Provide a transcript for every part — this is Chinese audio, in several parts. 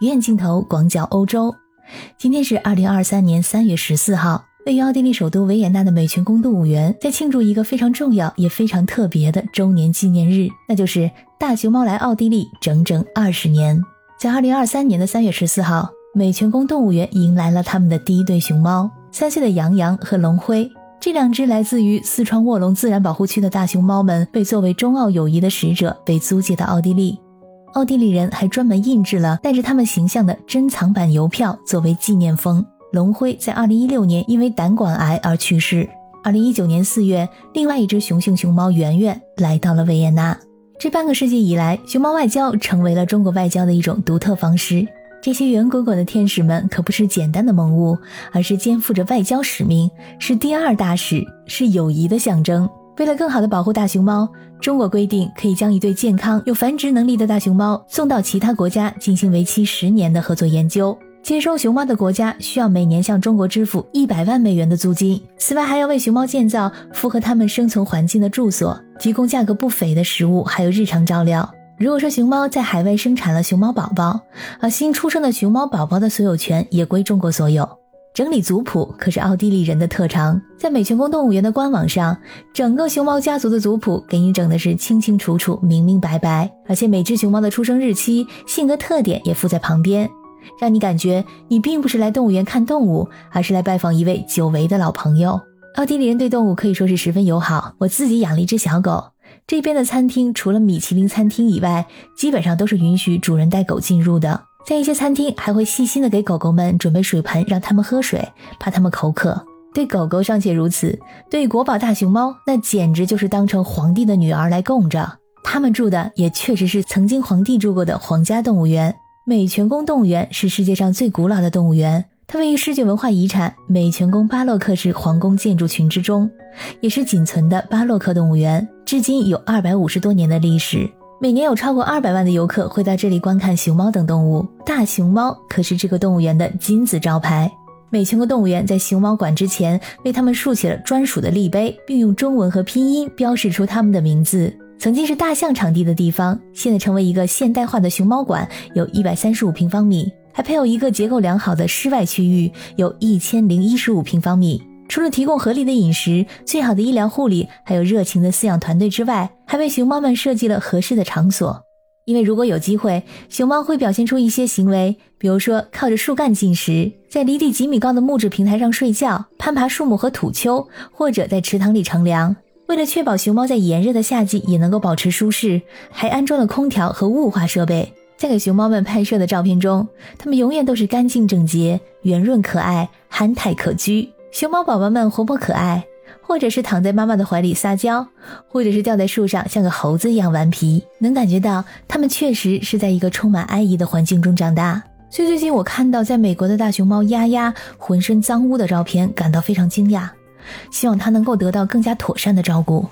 鱼眼镜头广角欧洲。今天是二零二三年三月十四号，位于奥地利首都维也纳的美泉宫动物园在庆祝一个非常重要也非常特别的周年纪念日，那就是大熊猫来奥地利整整二十年。在二零二三年的三月十四号，美泉宫动物园迎来了他们的第一对熊猫，三岁的杨洋和龙辉。这两只来自于四川卧龙自然保护区的大熊猫们，被作为中澳友谊的使者被租借到奥地利。奥地利人还专门印制了带着他们形象的珍藏版邮票作为纪念封。龙辉在二零一六年因为胆管癌而去世。二零一九年四月，另外一只雄性熊猫圆圆来到了维也纳。这半个世纪以来，熊猫外交成为了中国外交的一种独特方式。这些圆滚滚的天使们可不是简单的萌物，而是肩负着外交使命，是第二大使，是友谊的象征。为了更好的保护大熊猫，中国规定可以将一对健康、有繁殖能力的大熊猫送到其他国家进行为期十年的合作研究。接收熊猫的国家需要每年向中国支付一百万美元的租金，此外还要为熊猫建造符合它们生存环境的住所，提供价格不菲的食物，还有日常照料。如果说熊猫在海外生产了熊猫宝宝，而新出生的熊猫宝宝的所有权也归中国所有。整理族谱可是奥地利人的特长，在美泉宫动物园的官网上，整个熊猫家族的族谱给你整的是清清楚楚、明明白白，而且每只熊猫的出生日期、性格特点也附在旁边，让你感觉你并不是来动物园看动物，而是来拜访一位久违的老朋友。奥地利人对动物可以说是十分友好，我自己养了一只小狗。这边的餐厅除了米其林餐厅以外，基本上都是允许主人带狗进入的。在一些餐厅还会细心的给狗狗们准备水盆，让它们喝水，怕它们口渴。对狗狗尚且如此，对国宝大熊猫，那简直就是当成皇帝的女儿来供着。他们住的也确实是曾经皇帝住过的皇家动物园——美泉宫动物园，是世界上最古老的动物园。它位于世界文化遗产美泉宫巴洛克式皇宫建筑群之中，也是仅存的巴洛克动物园，至今有二百五十多年的历史。每年有超过二百万的游客会到这里观看熊猫等动物。大熊猫可是这个动物园的金字招牌。美泉宫动物园在熊猫馆之前为它们竖起了专属的立碑，并用中文和拼音标示出它们的名字。曾经是大象场地的地方，现在成为一个现代化的熊猫馆，有一百三十五平方米。还配有一个结构良好的室外区域，有一千零一十五平方米。除了提供合理的饮食、最好的医疗护理，还有热情的饲养团队之外，还为熊猫们设计了合适的场所。因为如果有机会，熊猫会表现出一些行为，比如说靠着树干进食，在离地几米高的木质平台上睡觉，攀爬树木和土丘，或者在池塘里乘凉。为了确保熊猫在炎热的夏季也能够保持舒适，还安装了空调和雾化设备。在给熊猫们拍摄的照片中，它们永远都是干净整洁、圆润可爱、憨态可掬。熊猫宝宝们活泼可爱，或者是躺在妈妈的怀里撒娇，或者是吊在树上像个猴子一样顽皮，能感觉到它们确实是在一个充满爱意的环境中长大。所以最近我看到在美国的大熊猫丫丫浑身脏污的照片，感到非常惊讶，希望它能够得到更加妥善的照顾。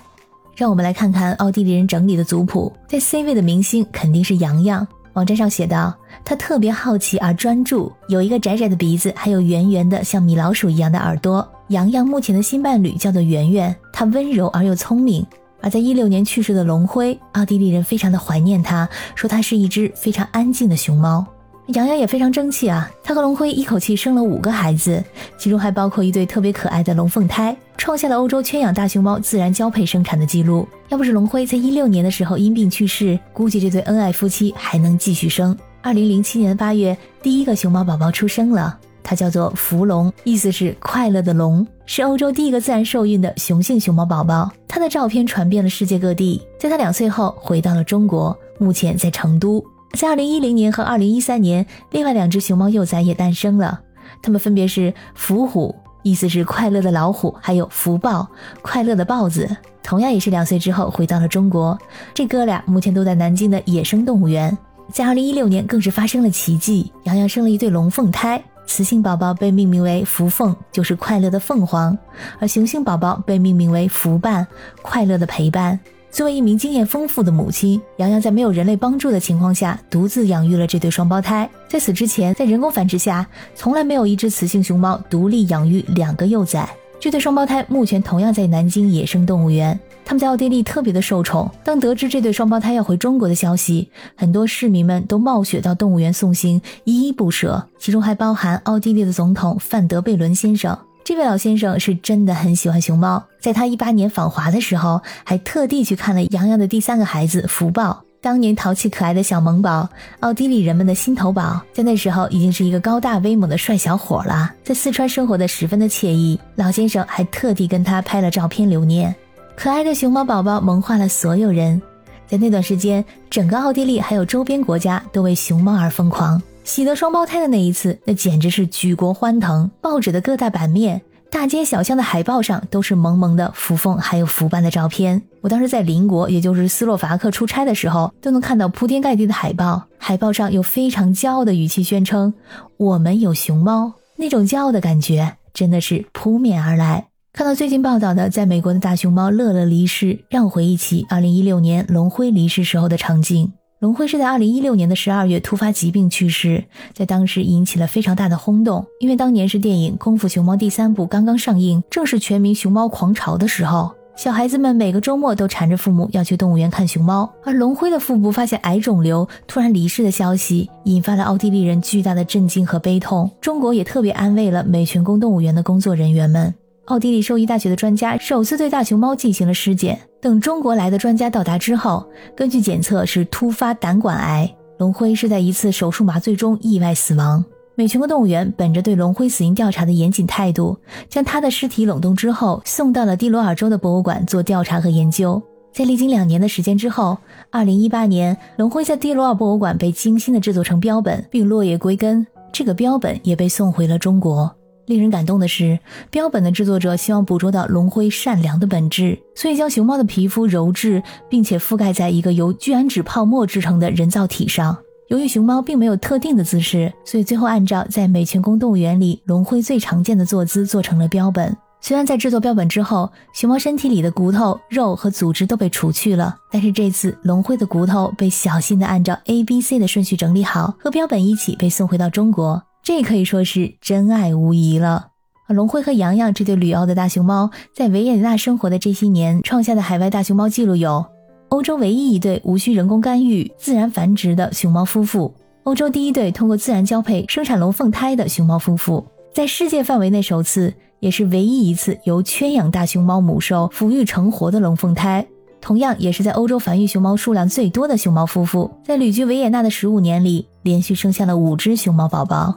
让我们来看看奥地利人整理的族谱，在 C 位的明星肯定是洋洋。网站上写道，他特别好奇而专注，有一个窄窄的鼻子，还有圆圆的像米老鼠一样的耳朵。洋洋目前的新伴侣叫做圆圆，他温柔而又聪明。而在一六年去世的龙辉，奥地利人非常的怀念他，说他是一只非常安静的熊猫。杨洋也非常争气啊，他和龙辉一口气生了五个孩子，其中还包括一对特别可爱的龙凤胎，创下了欧洲圈养大熊猫自然交配生产的记录。要不是龙辉在一六年的时候因病去世，估计这对恩爱夫妻还能继续生。二零零七年的八月，第一个熊猫宝宝出生了，它叫做福龙，意思是快乐的龙，是欧洲第一个自然受孕的雄性熊猫宝宝。它的照片传遍了世界各地。在它两岁后，回到了中国，目前在成都。在二零一零年和二零一三年，另外两只熊猫幼崽也诞生了，它们分别是福虎，意思是快乐的老虎，还有福豹，快乐的豹子。同样也是两岁之后回到了中国。这哥俩目前都在南京的野生动物园。在二零一六年，更是发生了奇迹，洋洋生了一对龙凤胎，雌性宝宝被命名为福凤，就是快乐的凤凰，而雄性宝宝被命名为福伴，快乐的陪伴。作为一名经验丰富的母亲，洋洋在没有人类帮助的情况下，独自养育了这对双胞胎。在此之前，在人工繁殖下，从来没有一只雌性熊猫独立养育两个幼崽。这对双胞胎目前同样在南京野生动物园。他们在奥地利特别的受宠。当得知这对双胞胎要回中国的消息，很多市民们都冒雪到动物园送行，依依不舍，其中还包含奥地利的总统范德贝伦先生。这位老先生是真的很喜欢熊猫，在他一八年访华的时候，还特地去看了洋洋的第三个孩子福宝。当年淘气可爱的小萌宝，奥地利人们的心头宝，在那时候已经是一个高大威猛的帅小伙了，在四川生活的十分的惬意。老先生还特地跟他拍了照片留念。可爱的熊猫宝宝萌化了所有人，在那段时间，整个奥地利还有周边国家都为熊猫而疯狂。喜得双胞胎的那一次，那简直是举国欢腾，报纸的各大版面。大街小巷的海报上都是萌萌的福凤还有福斑的照片。我当时在邻国，也就是斯洛伐克出差的时候，都能看到铺天盖地的海报。海报上有非常骄傲的语气宣称：“我们有熊猫。”那种骄傲的感觉真的是扑面而来。看到最近报道的在美国的大熊猫乐乐离世，让我回忆起2016年龙辉离世时候的场景。龙辉是在二零一六年的十二月突发疾病去世，在当时引起了非常大的轰动，因为当年是电影《功夫熊猫》第三部刚刚上映，正是全民熊猫狂潮的时候，小孩子们每个周末都缠着父母要去动物园看熊猫。而龙辉的腹部发现癌肿瘤，突然离世的消息，引发了奥地利人巨大的震惊和悲痛。中国也特别安慰了美泉宫动物园的工作人员们。奥地利兽医大学的专家首次对大熊猫进行了尸检。等中国来的专家到达之后，根据检测是突发胆管癌。龙辉是在一次手术麻醉中意外死亡。美泉国动物园本着对龙辉死因调查的严谨态度，将他的尸体冷冻之后送到了蒂罗尔州的博物馆做调查和研究。在历经两年的时间之后，二零一八年，龙辉在蒂罗尔博物馆被精心的制作成标本，并落叶归根。这个标本也被送回了中国。令人感动的是，标本的制作者希望捕捉到龙辉善良的本质，所以将熊猫的皮肤揉制，并且覆盖在一个由聚氨酯泡沫制成的人造体上。由于熊猫并没有特定的姿势，所以最后按照在美泉宫动物园里龙辉最常见的坐姿做成了标本。虽然在制作标本之后，熊猫身体里的骨头、肉和组织都被除去了，但是这次龙辉的骨头被小心的按照 A、B、C 的顺序整理好，和标本一起被送回到中国。这可以说是真爱无疑了。龙辉和洋洋这对旅澳的大熊猫，在维也纳生活的这些年，创下的海外大熊猫记录有：欧洲唯一一对无需人工干预、自然繁殖的熊猫夫妇；欧洲第一对通过自然交配生产龙凤胎的熊猫夫妇；在世界范围内首次，也是唯一一次由圈养大熊猫母兽抚育成活的龙凤胎；同样也是在欧洲繁育熊猫数量最多的熊猫夫妇，在旅居维也纳的十五年里，连续生下了五只熊猫宝宝。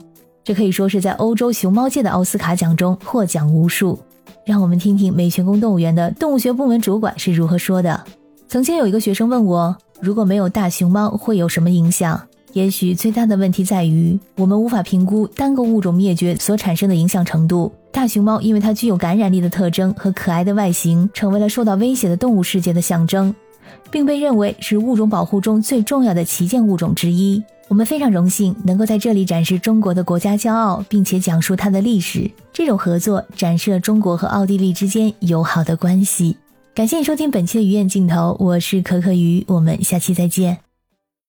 这可以说是在欧洲熊猫界的奥斯卡奖中获奖无数。让我们听听美泉宫动物园的动物学部门主管是如何说的。曾经有一个学生问我，如果没有大熊猫会有什么影响？也许最大的问题在于，我们无法评估单个物种灭绝所产生的影响程度。大熊猫因为它具有感染力的特征和可爱的外形，成为了受到威胁的动物世界的象征，并被认为是物种保护中最重要的旗舰物种之一。我们非常荣幸能够在这里展示中国的国家骄傲，并且讲述它的历史。这种合作展示了中国和奥地利之间友好的关系。感谢你收听本期的鱼眼镜头，我是可可鱼，我们下期再见。